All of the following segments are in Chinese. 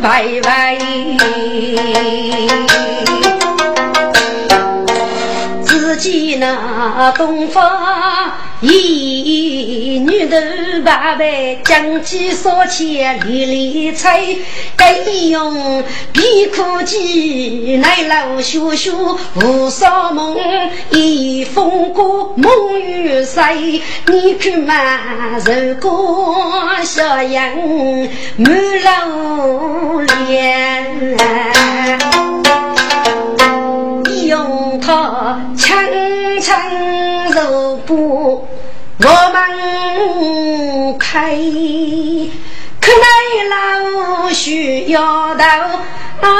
拜拜东方一女头白白，将计所牵粒粒彩，该用皮裤机来老学学无少梦，一风过梦雨碎，你看嘛，如果小杨满楼脸。轻柔步，我们开，可奈老需要到啊，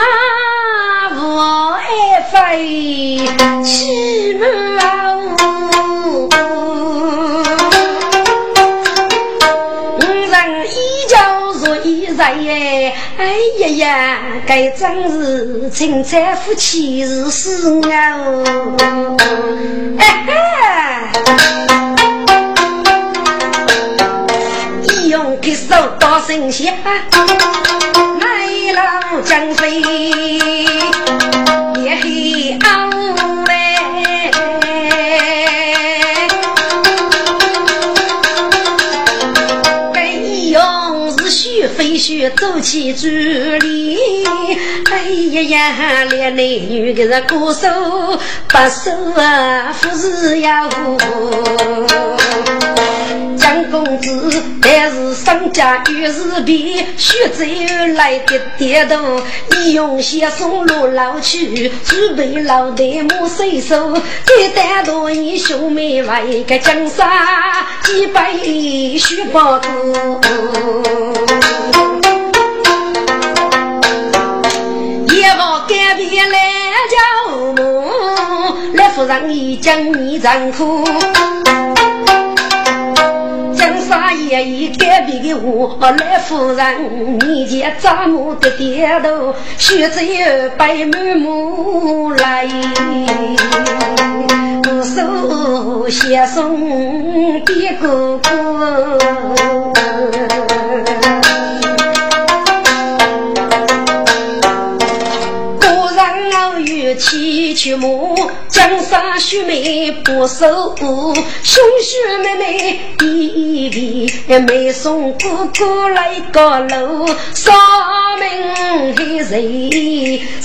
我爱飞起舞。哎呀呀，该真是青菜夫妻是死牛。哎哈，一用开手到神仙，来了江水也黑暗。飞雪走起竹林，哎呀呀，连男女个是歌手，把手啊不是呀我蒋公子但是商家遇事变，学走来的点头，你用些送路老去，准备老代母随手，给单独你兄妹为个江山几百里须报多。一个改变来叫母，来夫人已将你丈夫。江山爷已改变的我，来夫人你见丈母的点头，须知有白满目来，手携送的哥哥。七曲母，江山秀美不守护，兄兄妹妹一比妹送哥哥来高楼，上门的人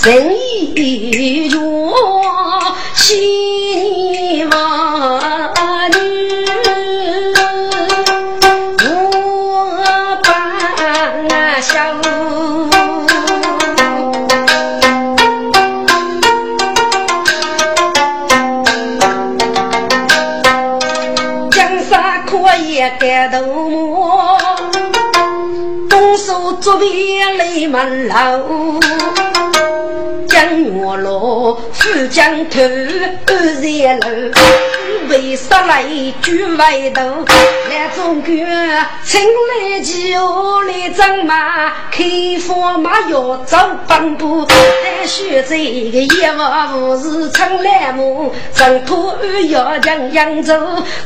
人意弱，千年万女我把笑。盖头木，动手作弊泪满楼。江月落，富江头，二三楼，为啥来举外头？来中国，请来酒来张马，开放马要走半步。但学这个一望无事成烂木，挣脱要将扬州。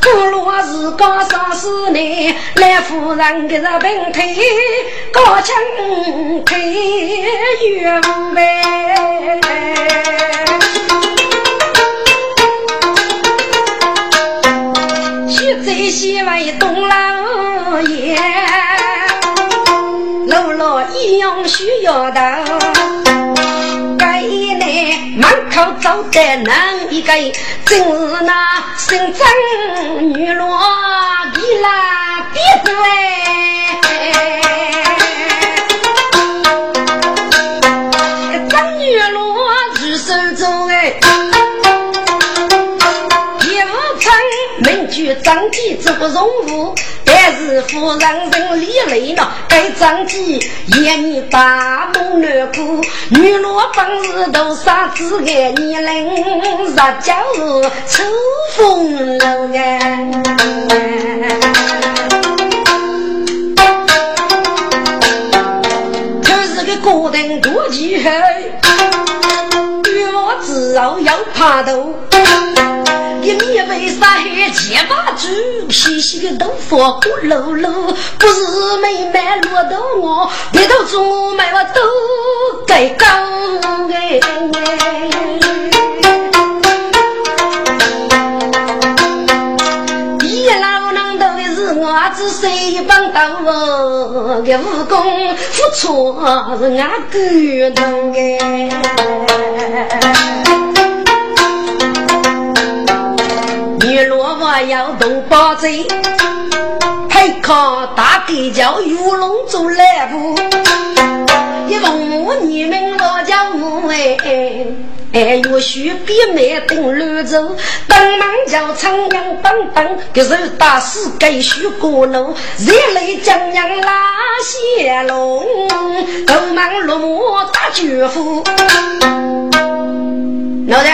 古罗是高上四年，来夫人给他平腿，高墙腿越无呗。去在西外东老爷，路路一样需要到。该内门口走的男一个，正是那姓张女罗的啦别子哎。张继做不容物，但是夫人人里来了，该张机眼你大梦难过，女罗本事都傻子爱你人，日家是秋风楼可是个孤单多气候，欲望自然要爬头。一米为啥还结巴猪？细细的头发骨碌碌，不是妹妹落到我，别到中买我都该讲哎。一老能头是我子谁帮到我？个武功不错是俺感动哎。女萝卜要动八嘴，还靠大地叫玉龙做来步。一问我你们老家母哎，哎岳许比妹等绿洲，当忙叫长阳棒棒，个手打死该许过路，热泪将娘拉血龙，都忙落寞打绝夫。老弟。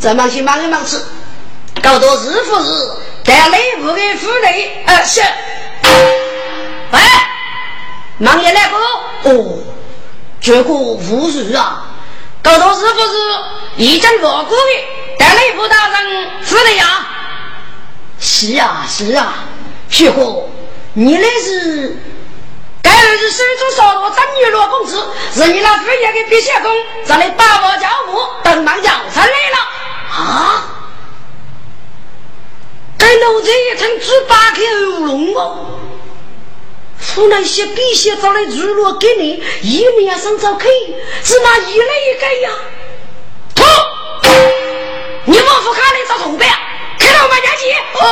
这忙去忙一忙吃，搞到日复日，带内部的妇女，呃是，哎，忙也来不？哦，结果无日啊，搞到日复日，一阵锣鼓的，带内部大人妇女呀，是啊是啊，结果你那是，该是手中烧罗张女罗公子，是你那副业的笔写工，咱的八宝教母等忙要出来了。啊！该老子一层猪八口喉咙哦，湖南些笔写找来日落给你，一面上找去，是那一来一个呀？痛！你莫夫卡里找同伴，看到我们家去？哦，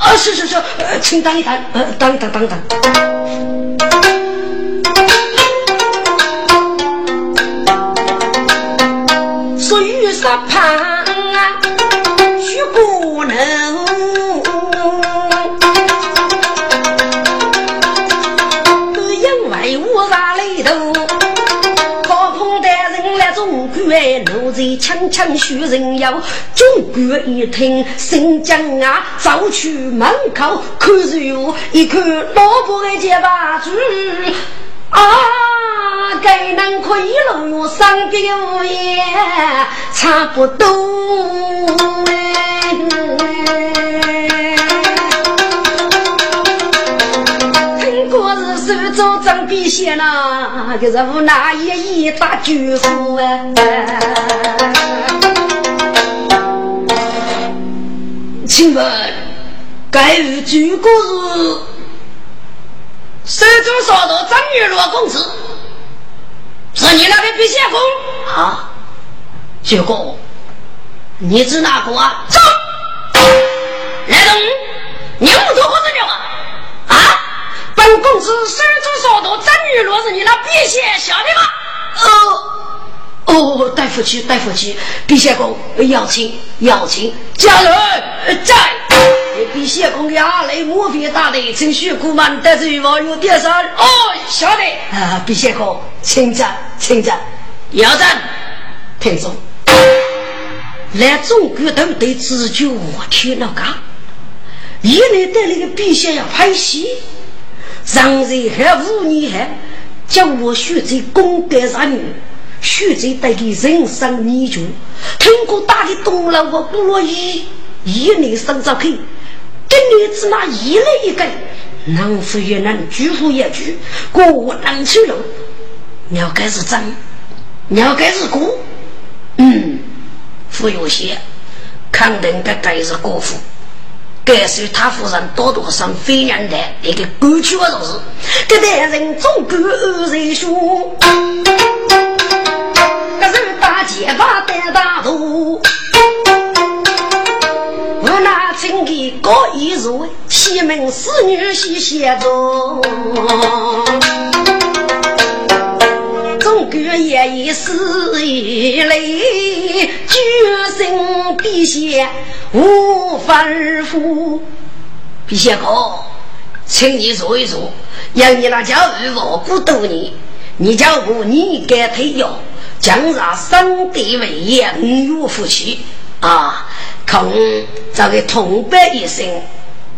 啊，是是是，呃，请等一等，呃，等等等等。说雨伞旁。去不能，因为我啥里头，高鹏带人来中国，奴才强强许人要。中国一听，新疆啊，走去门口看热一看老婆的结巴猪。啊，该能可以了哟，上边无言差不多哎。听过是手中张笔写那个是无奈一一大巨富哎。请问该有几个是？手中烧到张玉罗公子，是你那个毕仙公啊？结果你指哪个啊？走，来人，你们做何子了啊？啊！本公子手中烧到张玉罗是你那毕仙小的吗？哦哦，大夫去，大夫去，笔写工要请要请，家人在。比谢公压雷莫非大的，趁虚苦满得罪网友点上哦，晓得。啊！比谢公，请战，请战，要战，听众，来中国都得自救，我去那个，一来带那个笔写要拍戏，让人还无你还叫我学这功德啥女，学这带给人生泥鳅，听过大的动了我不乐意，一年生着去。女子那一来一个，能夫也能，举夫也举，过我能去了。要该是真，要该是古，嗯，富有些，肯定该该是国富。该是他夫人多多上非人的一个过去的就是，这代人总归二人说，这是大街把带大路。给高一入，西门侍女西写着，中国也已是一类，举身笔写无法负。陛下哥，请你说一说，让你那家二我不多年，你叫我你该退休，将让生地为业，五岳夫妻啊，恐这个痛悲一生，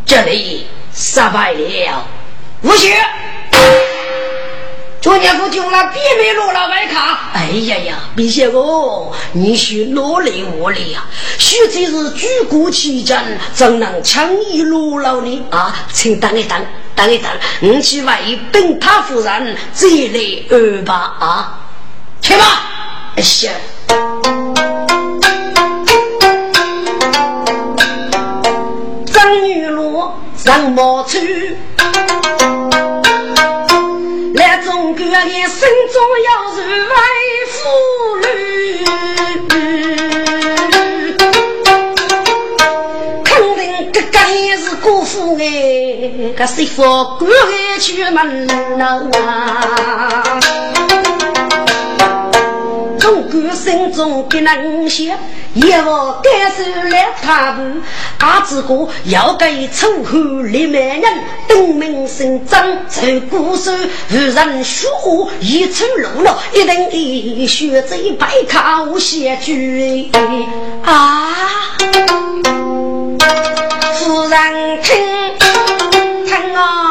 这里失败了，无需。昨天我听了别没落了外卡，哎呀呀，陛下哥，你需努力我力呀！须知是举国齐振，怎能轻易落了呢？啊，请等一等，等一等，我去为本他夫人再来安排啊！去吧，行。罗上毛去。总哥的心中要是为妇女，肯定这个也是辜负哎，个媳妇过去门啊。能想，也无感受来他步。阿子哥要给楚后立美人，登门姓张，走古手，无人说话，一出路了，一定的学在百考写句啊！夫人听，听啊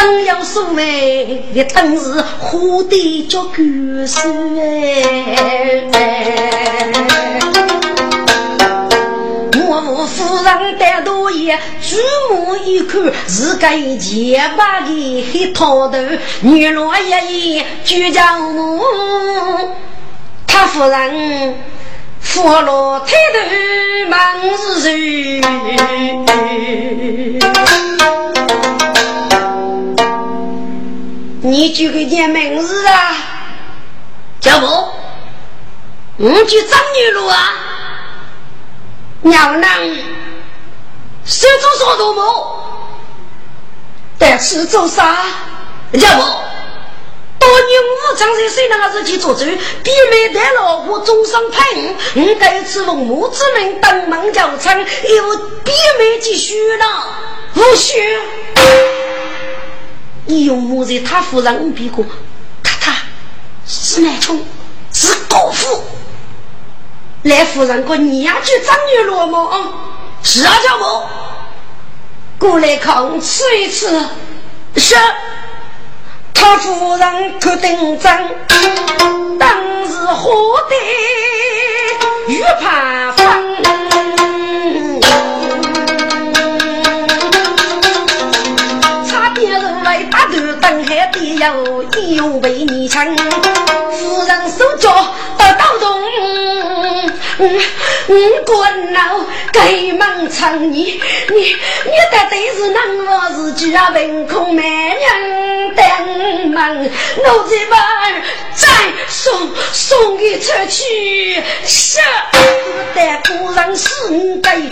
生有所谓，等是花的叫故事哎。我无夫人带多言，举目一看是个洁白的黑头头，女罗一眼就叫我，他夫人扶了抬头忙是谁？你就个念名字啊，叫不？我去张女路啊，娘娘，手中说多么？但是做啥？叫不？多年武将在谁那个日去做主？比美带老婆终身陪我，我该此父母之命登门叫称，有比美继续呢？不许！你用木在他夫人五笔过，咔嚓，是难冲，是高富。来夫人个娘去张女罗吗？是啊，叫我过来看吃一吃。是，他夫人可顶真，当时活得玉盘风。有一用为你撑，夫人手脚得刀动，嗯，滚闹该忙撑你，你你的对是能我自己啊，凭空没人等忙，我这把再送送给出去，是但夫人是该也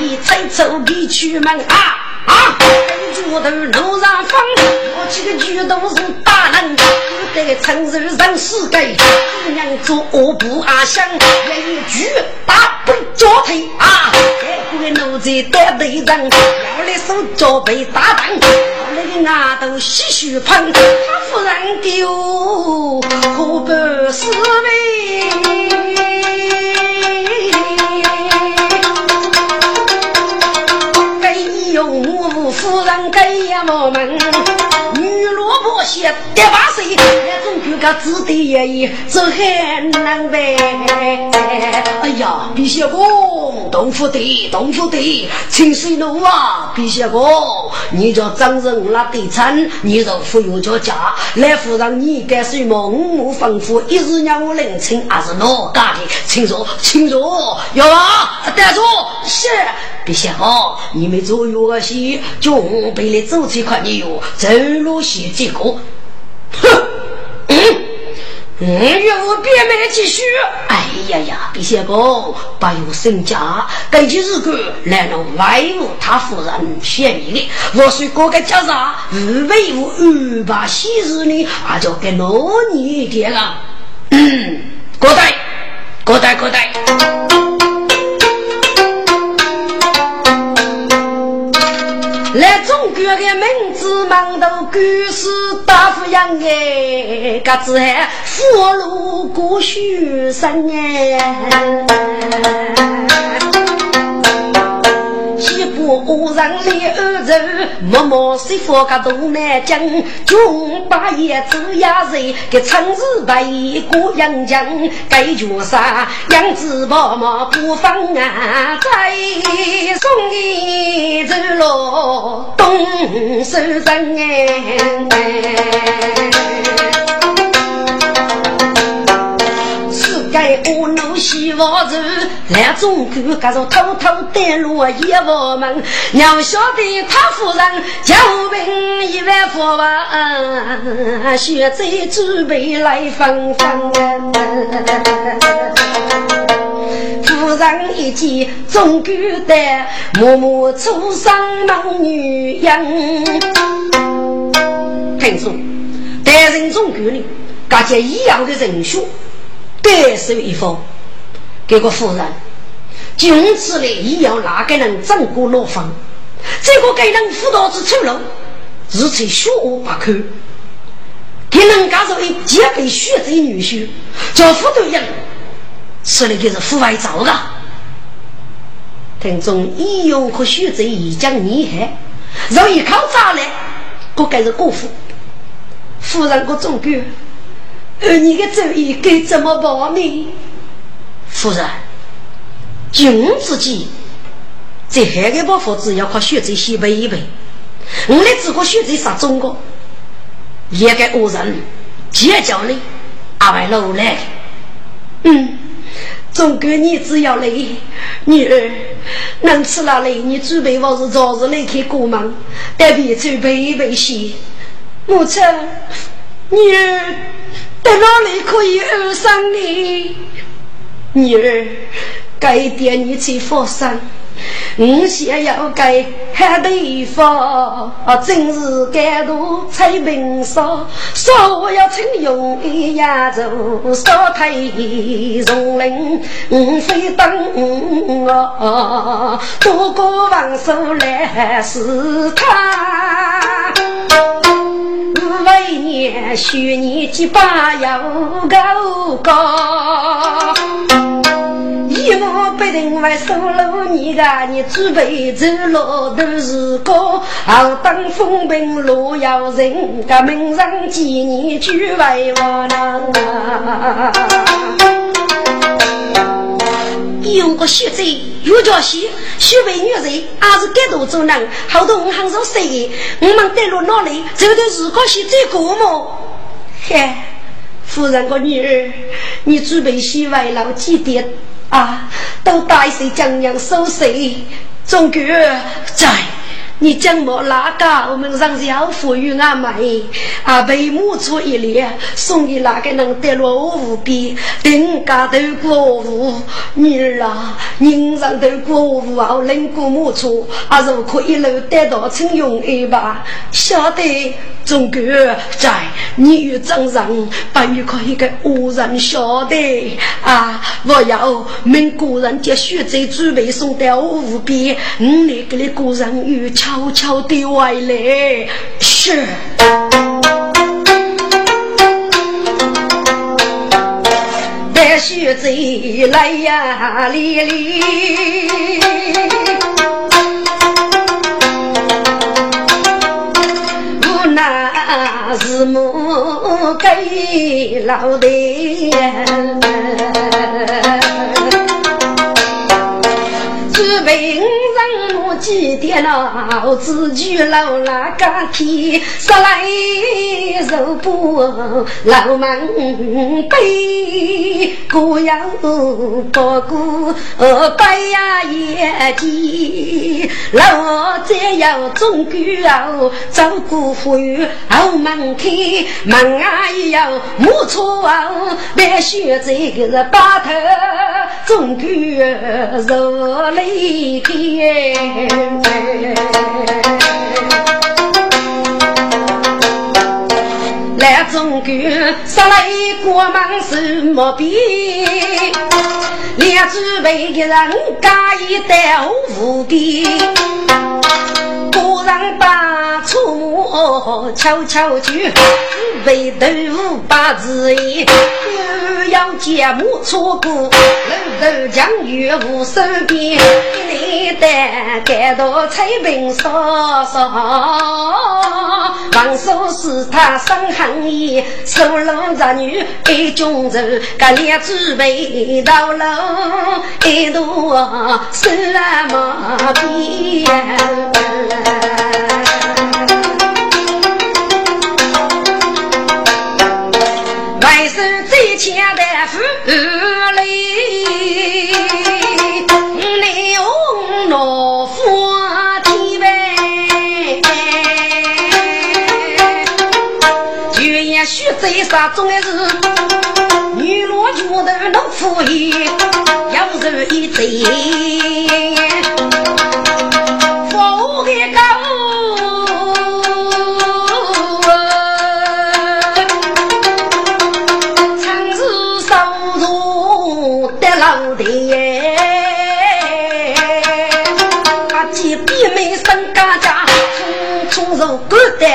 已再走离去门啊。啊！猪头路上放，我几个举都是大人，不得承受人世间。姑娘做不阿香，一句打不脚腿啊！这个奴才得对人，要来手脚被打断，那个牙头细细碰，他夫人丢可不是呗夫人给呀我们，女萝卜些得把水，那种就个子弟爷爷这很难呗。哎呀，陛下公，东府的东府的，清水路啊，陛下公，你叫张人那得称，你就富有叫家，来夫人你该什么五亩丰富，一日让我领情，还是哪家的？请坐，请坐，有啊，带住，是。别想哦，你们做药个些，就我背来走这块牛，走路些结哼，嗯，嗯，岳父别没几续。哎呀呀，毕先生，不要身气。根据日故，来了外务，他夫人便宜的。我是哥个家长，不为我安排喜事呢，啊就给老你一点了。嗯，哥带，哥带，哥带。来中国的名字忙头古是大富养哎，个子还福禄过学生哎。我人立二人，默默随佛个东南江，军把叶子压人，给城市白过阳江，该绝杀杨子宝马不放啊，再送一走路东首人哎。该我怒西王子，来中国，各种偷偷带路一我们，娘晓得他夫人叫兵一万佛王，学在准备来分分。夫人一见中国的默默出生忙女人，听说担任中国的，感觉一样的人选。得手一方，给个夫人，从此来也要哪个人掌过罗房？这个给人辅导之出路，日才学无不可。给人家说一结被学这女婿，叫辅导人，吃的就是腐败糟的。听众医用和学者已将厉害，容易靠渣来，不该是过夫。夫人我总管。而你的主意该怎么报呢？夫人，君自己，在海个包房子要靠学者先背一背。我来只顾学者杀中国，也该恶人结交你，阿外老来。嗯，总归你只要来，女儿能吃了来，你准备我是早日来开过门，得别准备一备些。母亲，女儿。在哪里可以安上你？女儿，该点你去佛山，我想要该海地方，真是感动彩屏上，说我要请用一亚洲，少太容人，我非等我多过王寿来是他。许你几把要高高，一我不定为收留你的，你准备走路都是高，好当风平路要人，个门上见你就为我呢。用个血贼，又叫血，血为女人，还是该多做人。好多我很少说的，我们带路哪里？走的是个血最过么？嘿，夫人个女儿，你准备洗外老几点啊？都带些江洋收税，总哥在。你讲么哪个？我们上小富裕阿妹，啊被母出一脸，送给哪个人得落无边？人家都过户，女儿啊，人上都过户啊，人过母出，啊如可一路得到成用一把，晓得中国在你与张人，不与可一个无人晓得啊！我要命个人接血债准备送到无边，你那个的个人与。悄悄的外来，是。带雪贼来呀，哩哩。我那是母给老的。只为人母记。一点脑子就老那个天，说来受不老门背，过要不过白呀眼睛，老再要中国哦，走过花园后门开，门啊要木错哦，别选这个把头中国若离开。来中国，杀来国门什么边？两只背的人加一刀无边，个人把出马悄悄去，背豆腐把字言，要节目错过，楼头将月无手边，一担担到彩屏烧烧，王叔是他生恨意，收了侄女一中走，个两只背到楼。一朵什么边？甥最强的妇女，你用老夫体呗，就也许最杀中的是。女罗觉得能富裕，要是一对，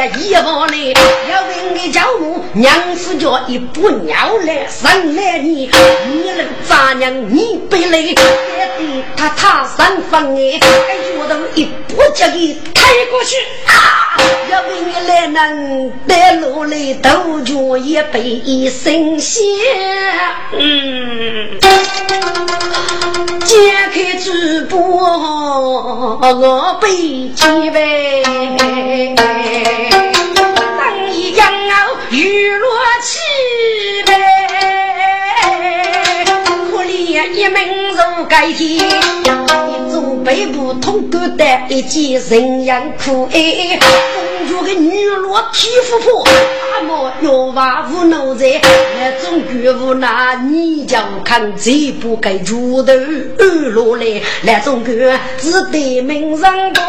入骨的一往里。叫我娘夫叫一步尿来生来你，你那个杂娘你背来，他他三分哎，哎我都一步叫你开过去啊！要为你来能带路来都叫一杯神仙，嗯，揭开直播我背几杯。雨落起呗，可怜一门如盖天，一座背部通过的一件人样裤哎，公主的女罗皮肤破，阿莫要娃无脑在，那种觉悟那你就看这不该猪头落来，那种觉是对名人多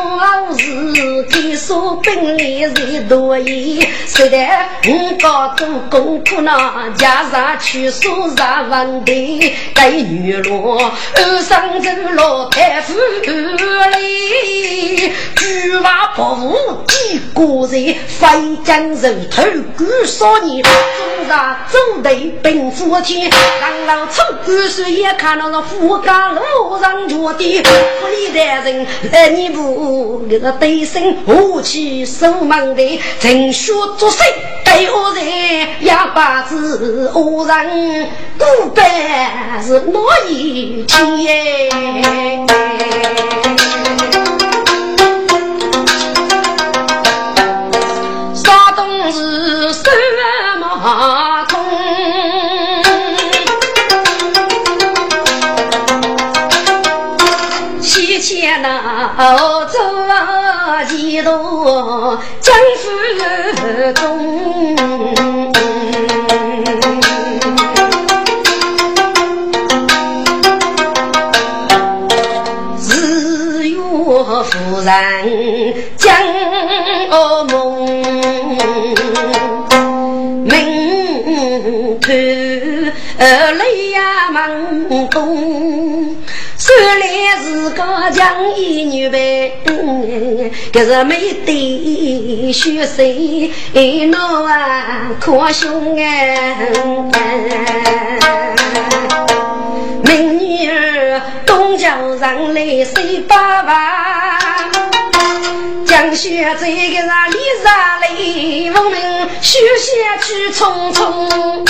事，给说本领人多疑，是的，我搞做功课呢，加上去数十问题，该女罗二上走老太夫里，巨娃伯父几个人，飞将人头骨少年，中上走对奔赴天，让老从古时也看到了富家路上坐的，不理的人来你不那个对身武器守门的，正学做谁对恶人，哑巴子恶人，古板是哪一天？山东是什么通？西迁那走几多江府中。人将噩梦，门口泪呀满东。虽然是个强一女呗，可是没得学生闹啊可凶啊！明女儿东叫上来谁爸爸？江雪这个人里上来，我们休息去匆匆。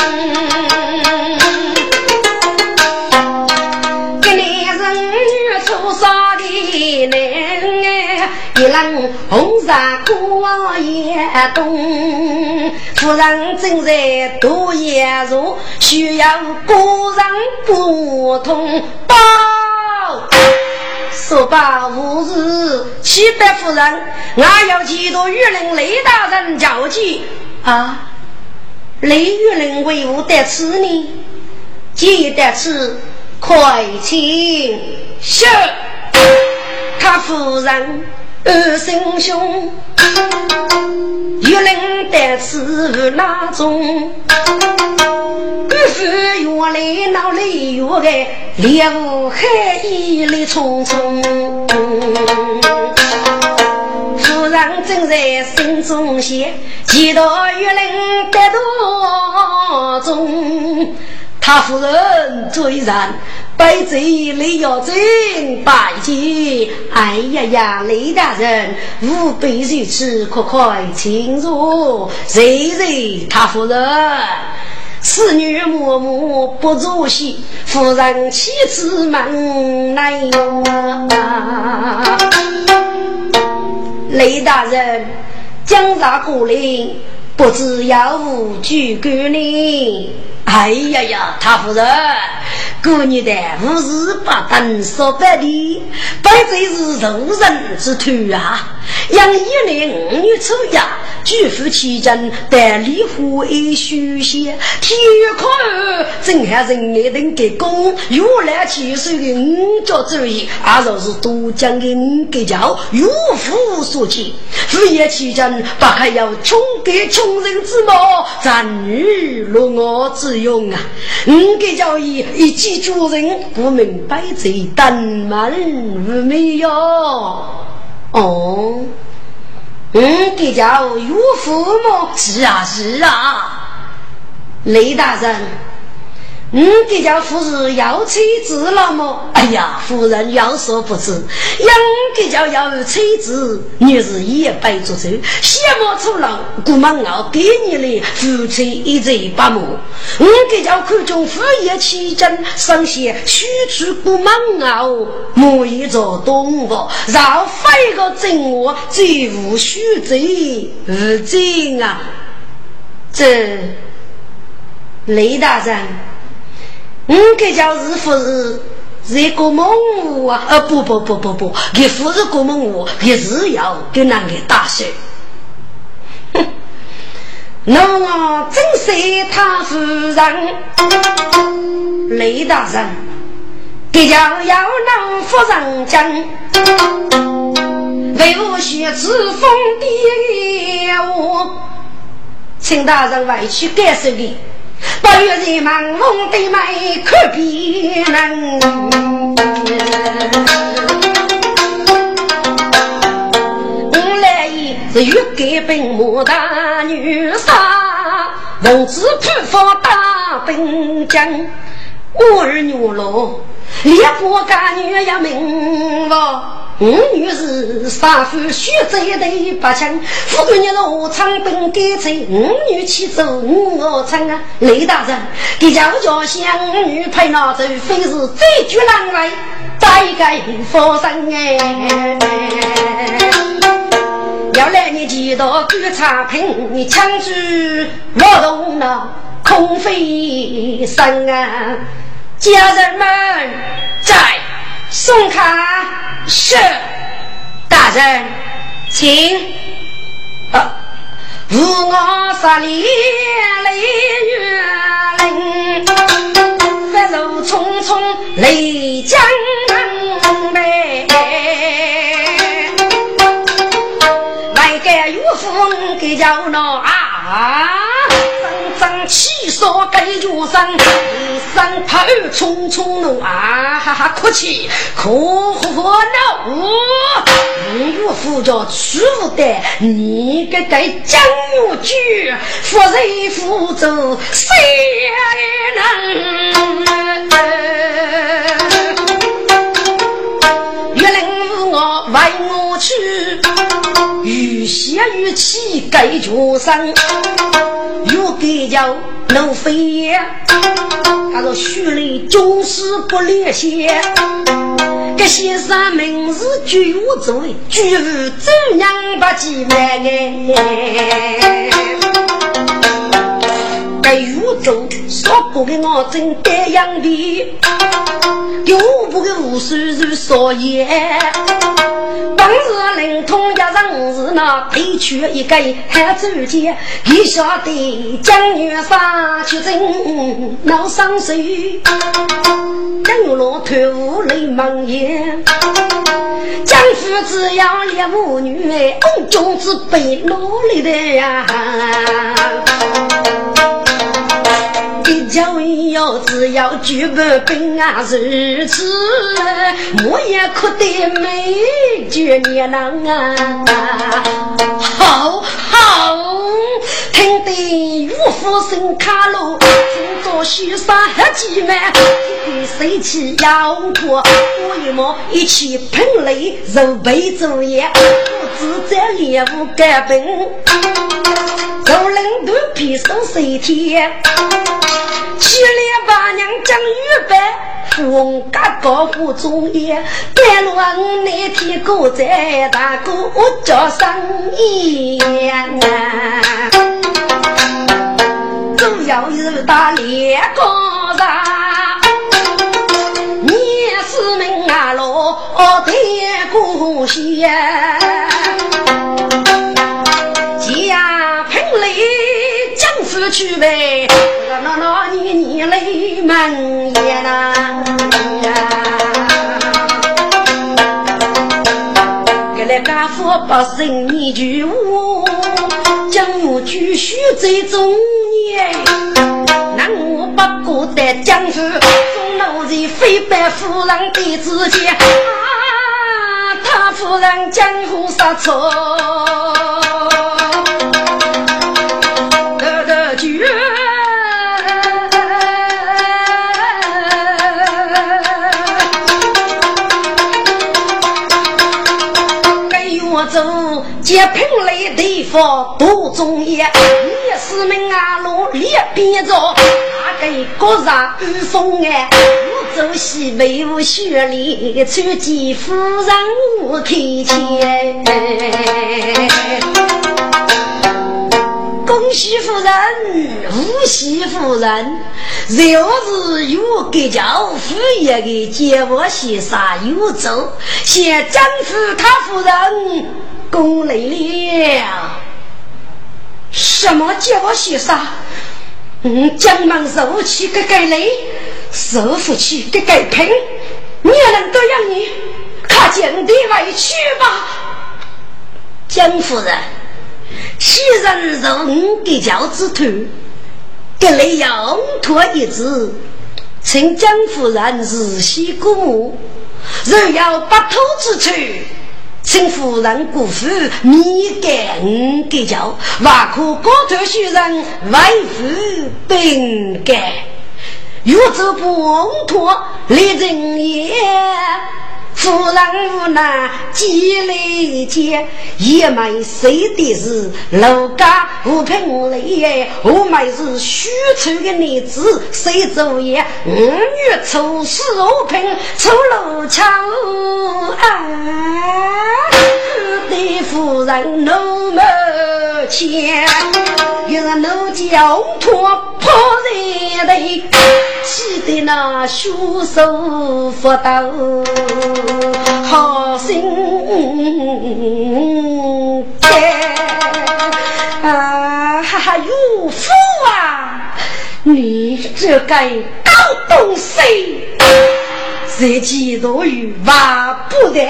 个男人女出啥的男人红纱过夜冬，夫人正在读夜书，需要个人不通报。说罢无事，启禀夫人，我要去同玉林雷大人交接。啊，雷玉林为何得此呢？记得此，快请是他夫人二心兄，玉林得此哪种？不是原来闹雷雨的，烈雾海一里匆匆。夫人正在心中想，几道玉林得多中。他夫人追上，拜贼雷要真拜见。哎呀呀，雷大人，吾辈如此，快快请坐。谁谁他夫人？此女默默不足惜，夫人妻子门来雷大人，江上过来，不知要无举官呢？哎呀呀，他夫人，过年的五日八灯烧白的，本真是肉人之徒啊！养一年五月初呀，举夫齐真，待礼花一书写，体育课正还人爱等给功，越来七岁的五家主义，阿若是多讲给五给教，有福所期。副业期间，不还要穷给穷人之毛，咱女落我之用啊！五给叫一一记主人，不明白这等门无没哟？哦，嗯，给教有父母是啊是啊，雷大人。嗯，这家夫人要妻子了么？哎呀，夫人要说不知，养这家要妻子，你是一辈子走，羡慕出老，姑妈我给你的夫妻一嘴八毛。嗯，这家口中夫业起真，上些许出姑妈我，母一做动物，让飞个真我，最无须罪无罪啊！这雷大人。五个叫日夫是是一个梦物啊！呃，不不不不不，给夫是个梦物，也是要给那个大事。哼，那我真是他夫人，雷大人，给叫要能夫人讲，为我写此封的我，请大人外去感受的。不月人忙蒙的眉可别人，我来也是欲改本母大女杀，奉旨普发大兵将，我儿女喽，烈火干女要命了。五女是杀夫血债对八枪，富贵人罗昌本该罪，五女起走我唱啊，雷大人，给家家乡五女配那走，非是最绝难为，再该发生哎。要来你几道观察品，你枪支劳动了空飞声啊，家人们在。送卡是大人，请。啊，无我十里雷月林，飞入匆匆雷江北。来个岳父给叫闹啊！生气少该脚生，生怕匆匆怒啊哈哈哭泣，哭哭闹。五岳夫叫屈服的，你个该将我举，夫人扶走谁能？雨歇雨气盖脚上，又给叫能飞也。他说：“徐雷军师不离线，这先生名字举无罪，举无走娘把几万哎。”在宇宙说过给我真该样的，丢不给无数人说言。当时灵通一人是那配去一个汉主见，你晓得江月杀去真闹伤手，江月老头无泪满眼。江父只要猎母女，红军之辈努力的呀。叫你要只要举步兵啊，如此我也哭得没绝年郎啊！好好听得岳父声卡路，听着许三黑鸡们，一水起腰破，我与我一起喷泪揉背作业，不知在猎物干本，做人都皮手谁天。七里八娘讲预备，风家高呼中夜，甘露那天过在大哥家生烟呐，主要是打猎高上，你是命啊老天过线，去呗。那那你你泪满眼呐，给那家父把生你就我，将我继续在中年，那我不过在江湖，中老人非白夫人的之间，啊，他夫人江湖杀错。一品来地方多中意，你是命啊路列边着，那个国上御风哎，我走西北无雪里，穿几夫人我开钱。恭喜夫人，恭喜夫人，就是有个叫夫爷的接我先生有走，谢张夫他夫人。功来了，什么叫我先生？嗯，江门受气个个累，受福气个个拼，你能多养你？看见的委屈吧，江夫人，昔人受五个脚之头，给你要托一字，请江夫人日夕鼓舞，若要不头之处。请夫人姑父你给五给教，万可高头许人为父本该，欲走不脱立人也。夫人无奈几来见，也没谁的是楼家无凭来，我们是虚出的女子，谁作业？五月初四无凭出楼桥啊！对夫人怒目前，又是怒叫脱破人头，气得那双手发抖。好心肝啊！哈哈，岳父啊，你这个狗东西！这几多余万不得，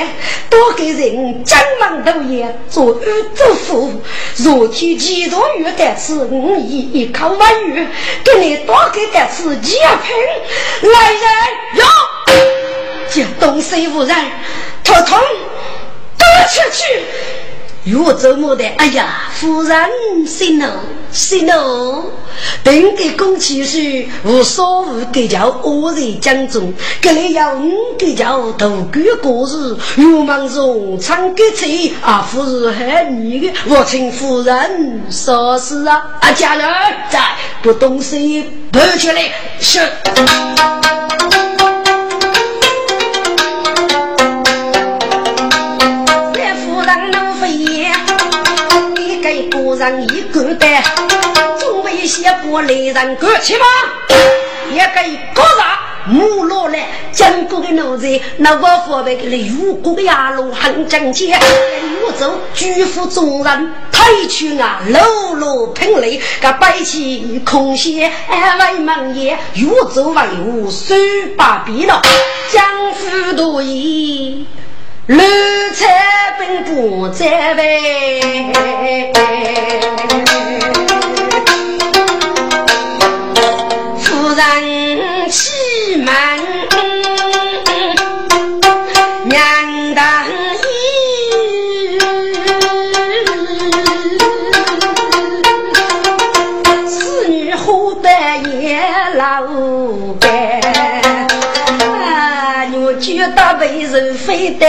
多给人江门头也做二祖父。若天几多余得吃五一一口万鱼，给你多给点吃几瓶。来人哟！这东西无人，统统都出去！又怎么的？哎呀，夫人，息怒，息怒！等给公妻时，无所无给叫恶人江中，这里要五个叫独居过日，又忙中唱歌曲啊，夫人喊你的，我请夫人说事啊！啊，家人在，不懂事跑起来是。人一个的，总为些不来人过去吧？一个一个人，木落来，江国的奴才，那我父辈给了如果的牙路很正气，我走举夫众人，抬去啊，喽喽喷泪，个摆起空闲为门业，越走为伍，手把笔了，江湖多义。绿彩本不在位，夫人气满，娘当意，四女虎白也老白。觉得为人非得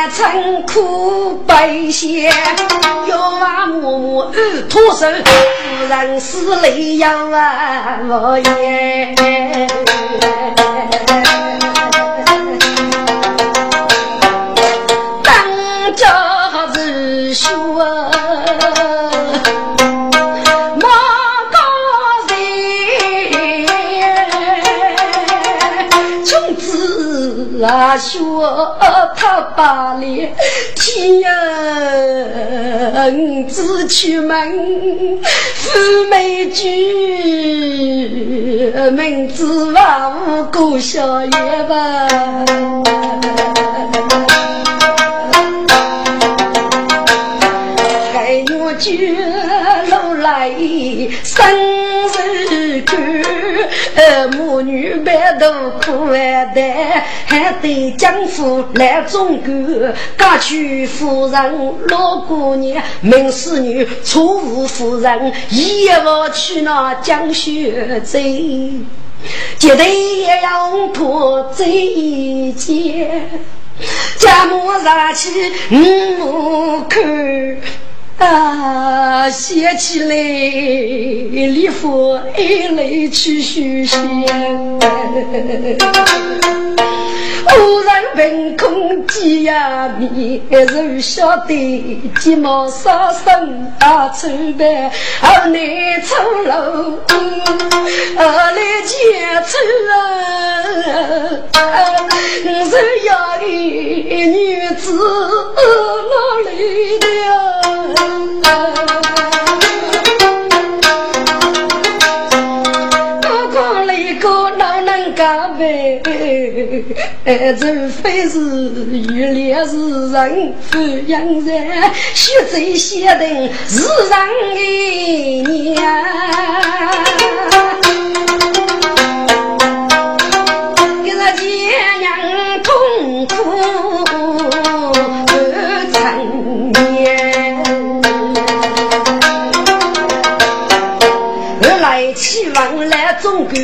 年曾苦悲些，要把默默儿脱手，夫人死泪要啊我也。拉，说他把脸天儿子去门，富美居，名字万无过小爷吧。路来生日苦，母女白头苦完的，还得丈夫来中国，嫁娶夫人老姑娘，名仕女错误夫人，一我去那江雪走，绝对也要破这一件，家母上去五看。啊，写起来，礼服爱来去休闲。偶然凭空见呀面，人晓得寂寞伤身啊，愁白好难出路，啊来见愁啊，人要一女子哪里的？哥哥那个哪能干呗？除非是欲烈是人富养人，血债血定是人的娘。希望来中国，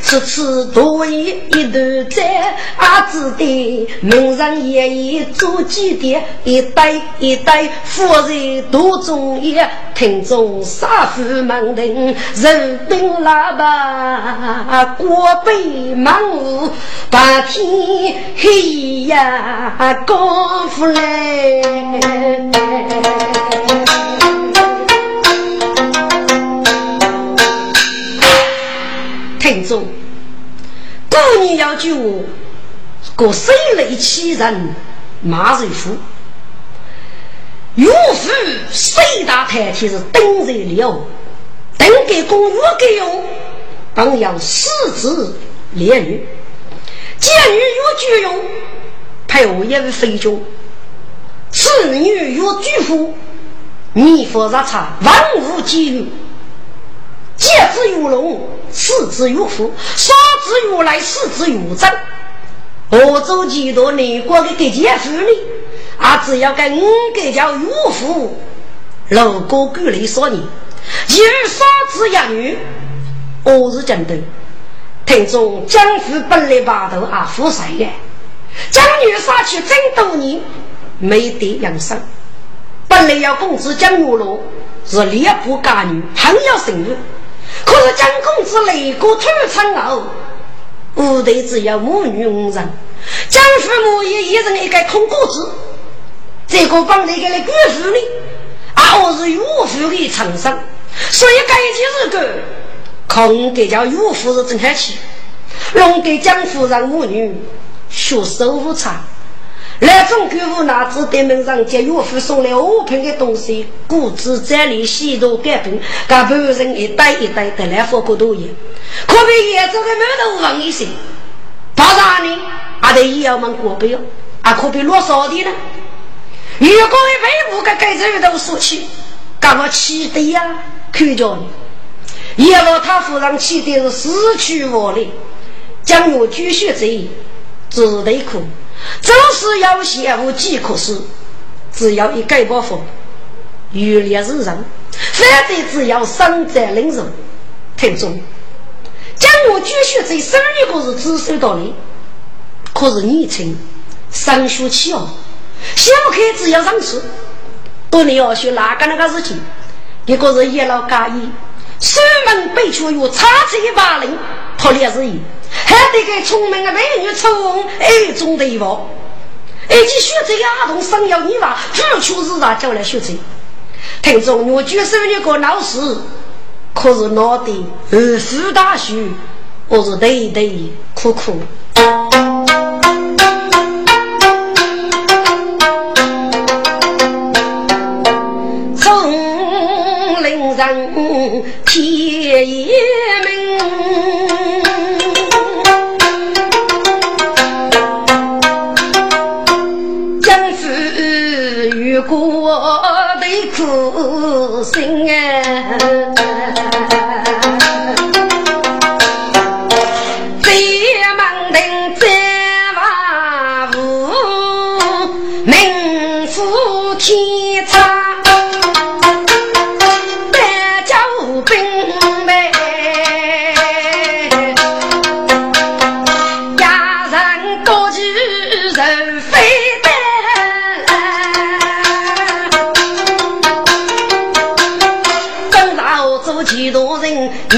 此次多一一段在阿子的名人爷爷做祭奠，一代一代富人多中意，听众杀父门庭，人兵喇叭过北忙雾，白天黑呀高富来。听众，过年要救我，过谁来欺人？马瑞夫，岳父谁大太天是等在了，等给公岳给用，当要四子烈女，见女越举用，配我一为非君，此女越举夫，你佛日差万物皆有。借之于龙，赐之于福，杀之如来，死之于争。我做几多年过的给姐夫呢？啊，只要跟我给叫岳父，如果够来说你，一日三子养女，我是真的。听说江湖本来把头啊富帅的，江女杀去真多年，没得养生。本来要公子江母罗是猎不嫁女，很有生育。可是江公子雷过土城后，屋头只要母女五人，江父母也一人一个空锅子。这个帮那个来辜负你，啊，我是岳父的长生，所以该几日个空给叫岳父是正开起，弄给江夫人母女学手无差。来中国府拿子对门上接岳父送来五品的东西，故知这里许多改变，干部人一代一代的来佛过多年，可比严州的满头王一些，怕啥呢？还得也要们过标，啊，可比落少的呢？如果为父个改这都说起，干嘛气的呀？看着你，叶老他夫人气的是死去活来，将我继续贼，只得哭。就是要羡慕几可是，只要一改包袱，越烈是人，反正只要生在领人，听中。将我继续在十二个日子收到你，可是年轻，上学起哦。小开只要上市，多年要学哪个那个事情？一个是一老家义，出门背出有插一把铃，他也是一，还得给聪明的美女宠爱中对方。而且学这个儿童生要你娃，付出日常叫来学这。听众我举手一个老师，可是拿的二十大学，我是对对苦苦。铁一门，心啊。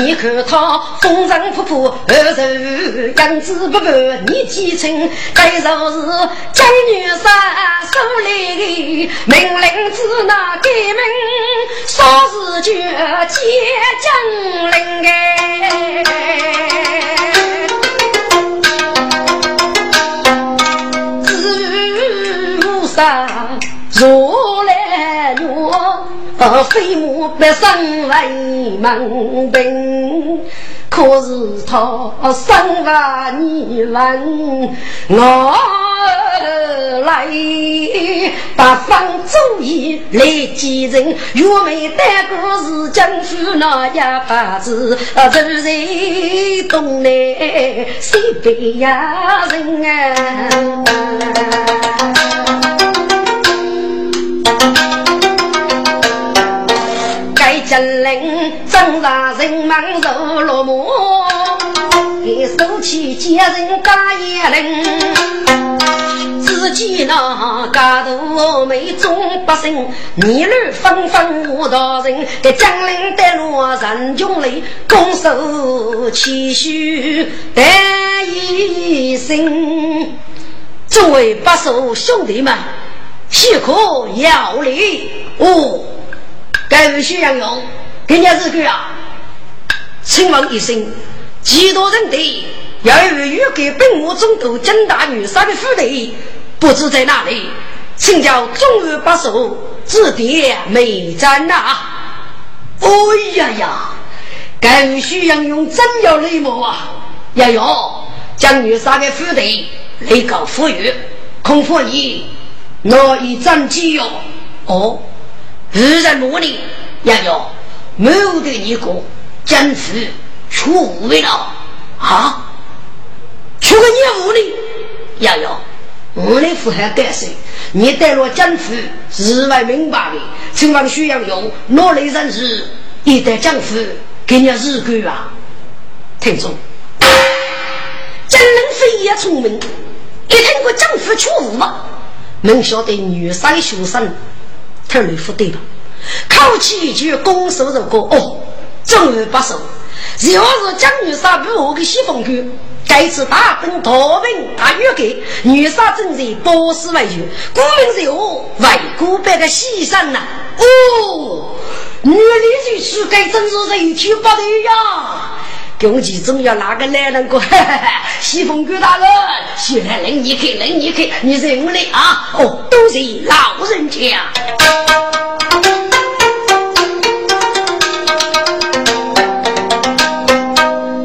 你看他风尘仆仆，二手样子不凡，你记清，该说是江女山手里命令子那改名，说是就接江陵哎，自山如来月。而飞马不生为门兵，可是他生娃你问我来，八方主意来继承，若没得过是将军那一把子，走在东南西北呀人啊。金陵正上人忙如落马，一手起接人打一铃。只见那家头美中百姓，年轮纷纷无大人。给江陵的路人穷来，拱手谦虚得一声。诸位八手兄弟们，岂可要礼哦？该位徐阳勇，今年日个啊，请问一声，几多人的？要有预给本我中都江大女杀的府邸，不知在哪里？请教中二把手指点美赞呐！哎呀呀，该位徐阳勇真有礼貌啊！要有将女杀的府邸，立告富裕，恐怕你难以战机哟。哦。日人模拟，要有没有的一个将士出五位了啊？出个业务呢？瑶瑶，我来负荷感受，你带了江府是为明白的，请问徐阳勇，哪里人士一代江府给你日干啊？听众，江人非也聪明，一听过江府出武嘛，能晓得女婿学生特来负对吧？口气一句，拱手如歌哦，终于不手。要是将女杀不我的西风哥，该次大奔逃兵大约给女杀正在波斯外求，顾名是我为国办的西山呐。哦，女里就去，该真是人去不得呀！给共其中要哪个男人过？哈哈哈！西风哥大人，雪来人你去，人你去，你是我的啊！哦，都是老人家。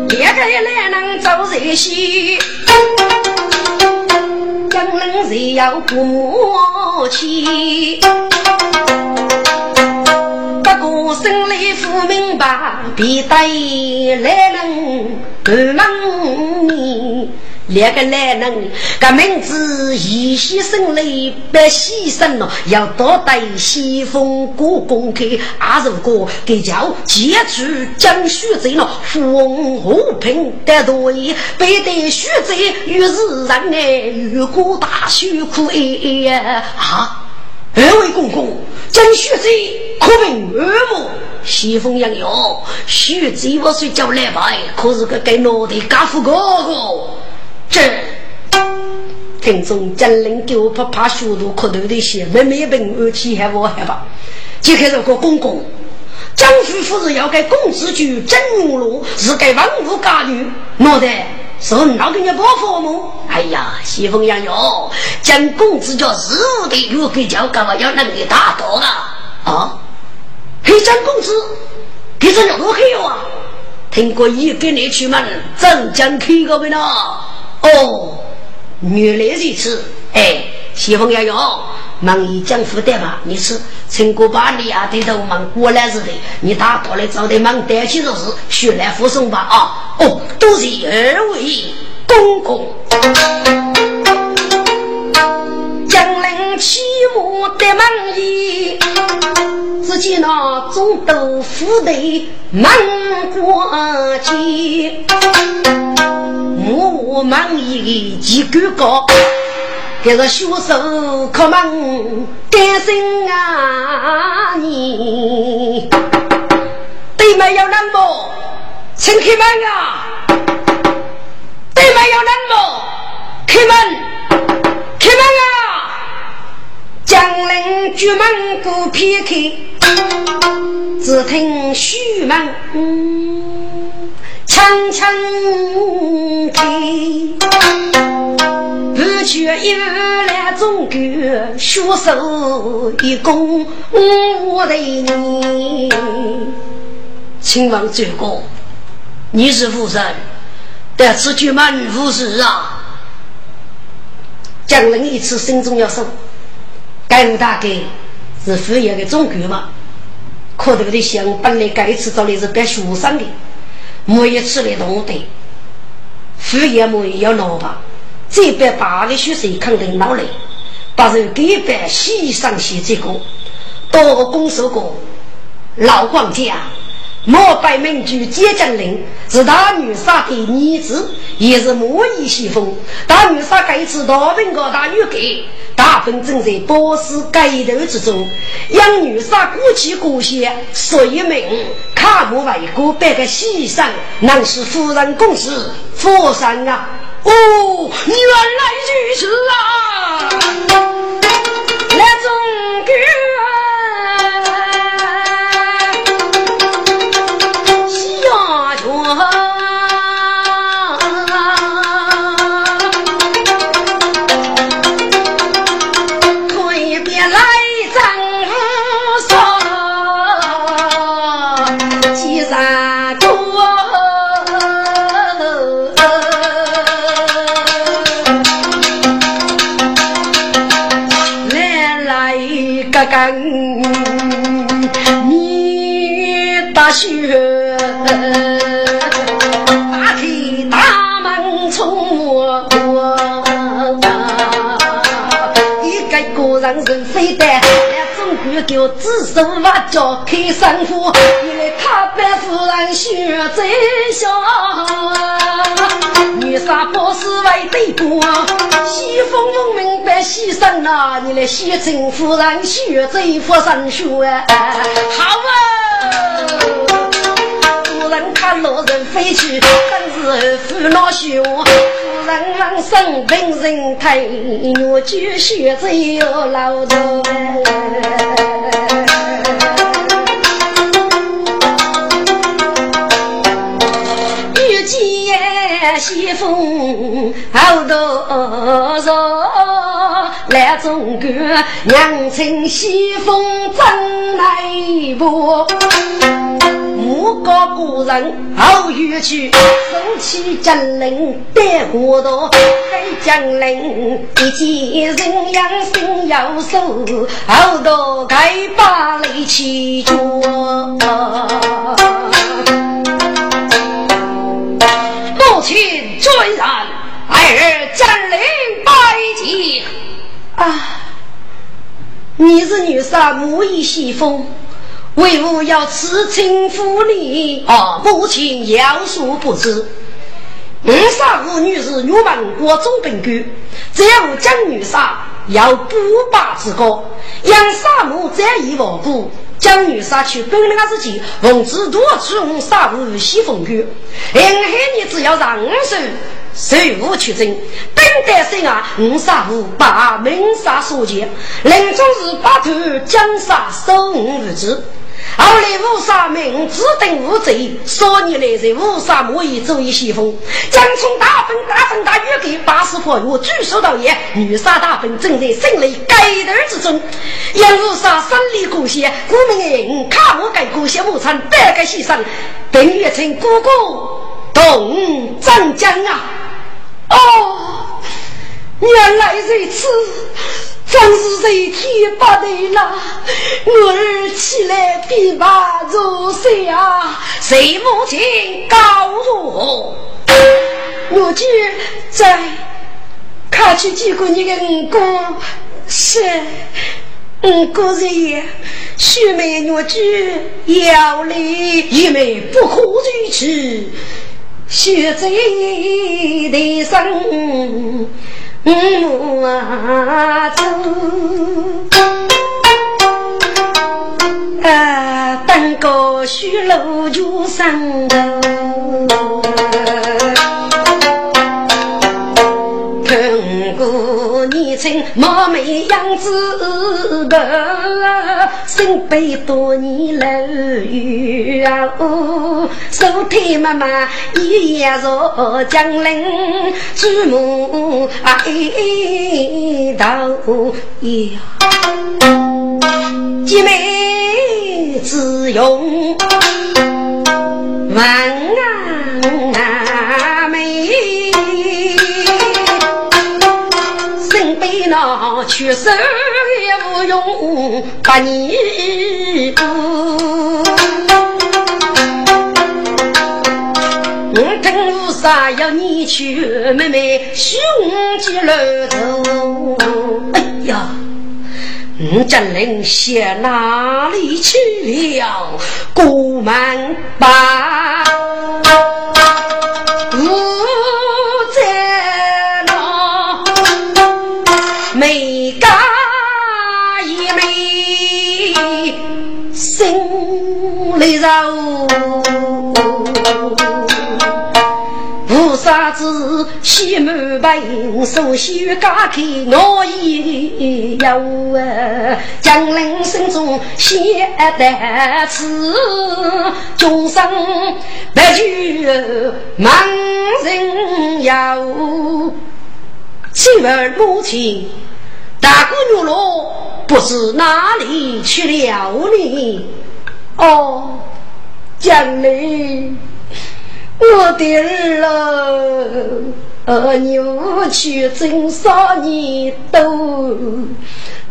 别个男人走这西，将人是要过去。不过生来不明白，必得来人不问你。两个男人，个名字一牺牲来白牺牲了，要多带西风过公开。啊，如果给叫接住江徐贼了，富翁和平的多义，背对徐贼与世人哎，与国大虚苦哎呀啊！二位公公，江徐贼可凭耳目，西风杨勇，徐贼我睡觉来吧，可是个给脑袋家父哥哥。这听众江人给我怕怕速度可头的些，妹妹本二七还我害怕。就开始个公公，江夫妇是要给公子举真母路，是给王府家女，脑袋是哪个人不父母？哎呀，西风杨勇，江公子叫日务的，又给叫干嘛要能力大多啊？啊，黑将公子，给这有多黑啊？听过一个你去门，镇江开个没呢？哦，原来如此。哎，西风要用，忙一江负担吧。你是陈国把你啊对头忙过来似的，你大多来找点忙带起做事，学来附送吧啊。哦，都是二位公公。江陵起舞的忙衣，只见那中都府的忙过节。我忙一几个高，这个学手可忙担心啊你，对面有人么？请开门啊！对面有人么？开门，开门啊！将人举门过撇开，只听虚门。枪枪听，不觉一来中国，血手一弓我的你。秦王这个，你是夫人，但此举满无事啊。将人一次心中要受，该大概是敷衍的中国嘛？可这个的想，本来该次找的是别学生的。每一次来动的，副业么要闹吧？这边八个学生肯定闹来，把人给办西上西这个，多个公司个老管家，莫拜名居接将领，是大女杀的女子，也是莫以西风。大女杀该次大兵个大女给。大分正在波斯街头之中，养女杀过气过血，所以命他不为国办个牺牲，能是夫人公事佛山啊！哦，原来如此啊！手画脚开生活，原来他被夫人选最小。女杀不是为对过，西风风明白牺牲啊！你来西征夫人选最夫人选，好啊！夫人看老人飞去，真是烦恼羞。夫人忙生病人推，我就学着要老头。西风好多少，来中国娘亲西风真来不？我告故人好远去，生气将领带过道，该将领一见人样心要瘦，好多该把力气脚。亲尊然，儿将领拜见。啊，你是女杀母以西风。为何要赐亲夫礼？啊，母亲有所不知。五杀五女是入门国中本官，只要将女杀要不拔之高，让杀母再以亡故，将女杀去本领自己，奉旨夺出五杀五西风官。因海你只要让手。随武取征，等待生啊！五杀五把门杀所见，临终时把头将杀收五日子。后来五杀明指定无贼。说你来在五杀莫以走一西风，将从大分大分大雨给八十破我举手道也，女杀大分正在胜利盖头之中。因五杀生离故乡，故名看我盖故乡无产，百个牺牲，等月成哥哥动镇江啊！哦，原来如此，真是谁天不对了。我儿起来比马如水啊！谁母亲告我？我就在看去见过你的五哥，是五哥人，须眉女婿要来，一妹不可如此。血在头我走，啊，登高须路就上头。貌美样子的，身背多年老友啊，手推妈妈一夜坐江陵，祖母啊一头呀，姐妹自用万啊那去手也不用，把你。我听无啥要你去，妹妹兄弟来走。哎呀，你真能想哪里去了？过门吧。每肉，菩萨子西门本，手心家开我也有啊！江陵心中写得词，众生不求盲人有，妻儿母亲。大姑娘罗不知哪里去了呢？哦，江里，我的儿啊，儿女去征少年多，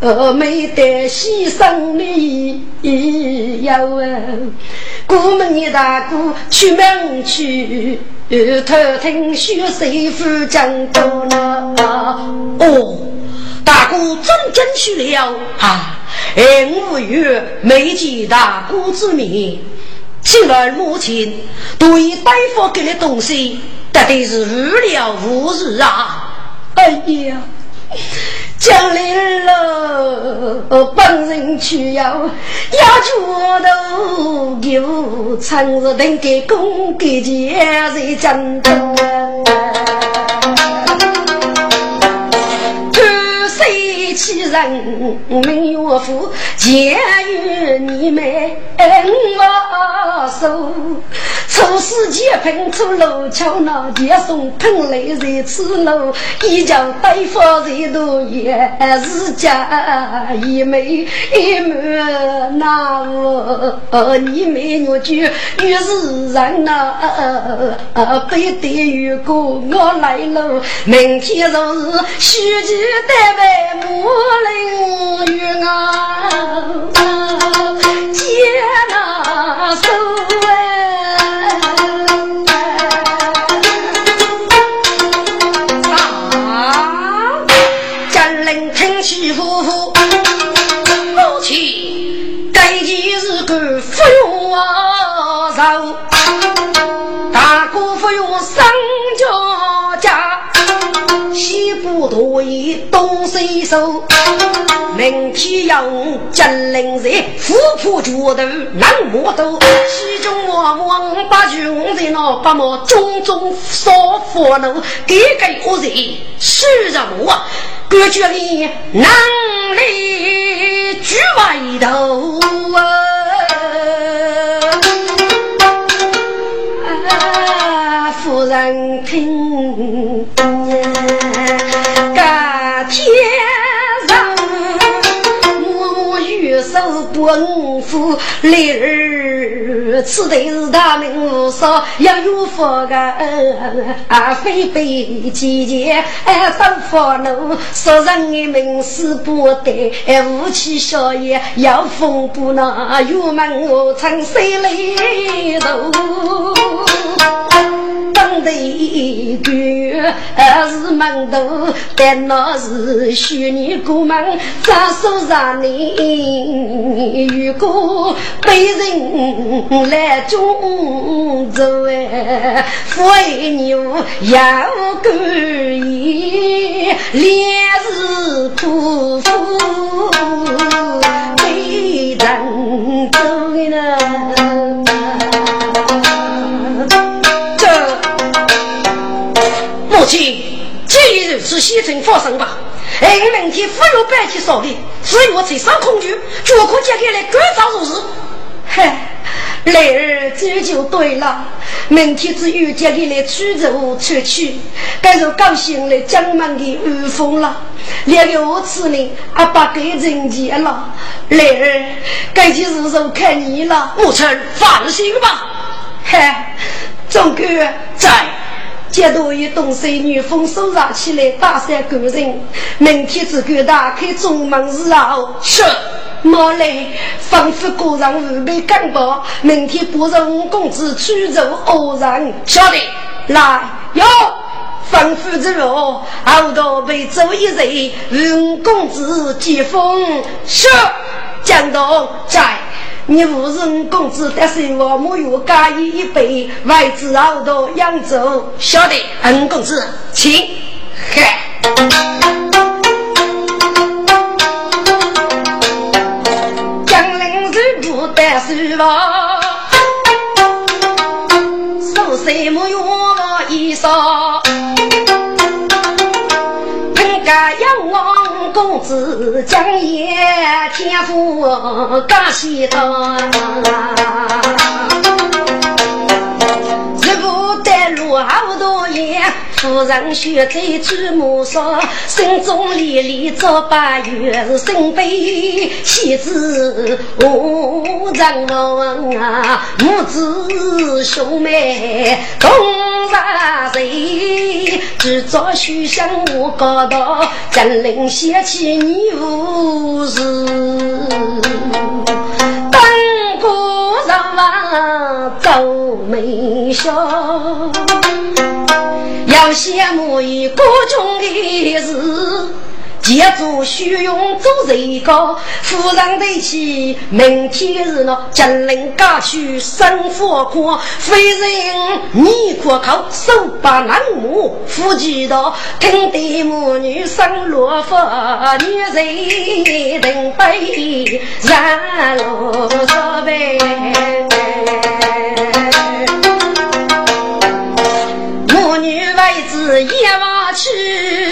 儿没得牺牲的要啊。过门的大姑出门去，偷听学媳妇讲多了哦。大哥真真去了啊！哎，无语没见大哥之面，既然母亲对大夫给的东西，到底是无聊无事啊！哎呀！将来了，本人去要要觉得有长日等给公给姐在江东。其人没有福，见与你们我手。初时结喷出路桥那接送喷来在此路，一叫对方在多远，是家一妹一妹那我你美女就于是人那非得如果我来了，明天就是须记得为母领与我接那手多一东西手。明天要金陵人虎扑脚头难摸到，其中往往把穷人那把么种种烧火炉，给给恶人是着我，感觉里难里举外头恩福，立儿此地是大名无双，要有福个啊，非被姐姐哎，当佛奴，说人的名师不得，哎，武器小爷要风不那，玉门我曾谁来头？当得官二是门头，但那是虚拟过门，咋说让你如果被人来中州哎，为牛要故意，烈日不负被人走呢。母亲，既然如此，先生放心吧。哎，明天不用白天烧的，只有才上空军，就可解开来赶早入日。嗨，来儿这就对了。明天只有接你来出走出去，该是高兴了江门的雨风了。两个我子呢阿爸给人钱了，来儿该去日手看你了。母亲放心吧。嗨，总哥在。接到一东西，女风收上起来，打散个人。明天只管打开中门日后，是莫来，仿佛个人预备干报。明天不让五公子出走偶然，晓得来哟。吩咐之后，后头被走一人，五公子接风，是江东在。你无人公子，但是我没有加一一杯，外子好多扬州，晓得，恩公子，请。嗨，江陵是不得是我，受谁没有子将爷天赋感谢他，日不带路好多年。夫人学在祖母上，心中历历早八月是身背妻子无人问啊，母子兄妹同杀谁？只早许香我高道，金陵掀起你无事，当过上王皱眉笑。要羡慕于各种的事，借助虚荣做人高，夫人对起明天日呢，金陵家去生活宽，非人你可靠，手把南木夫妻道，听得母女生落佛，女人人悲染罗色女为子夜望去。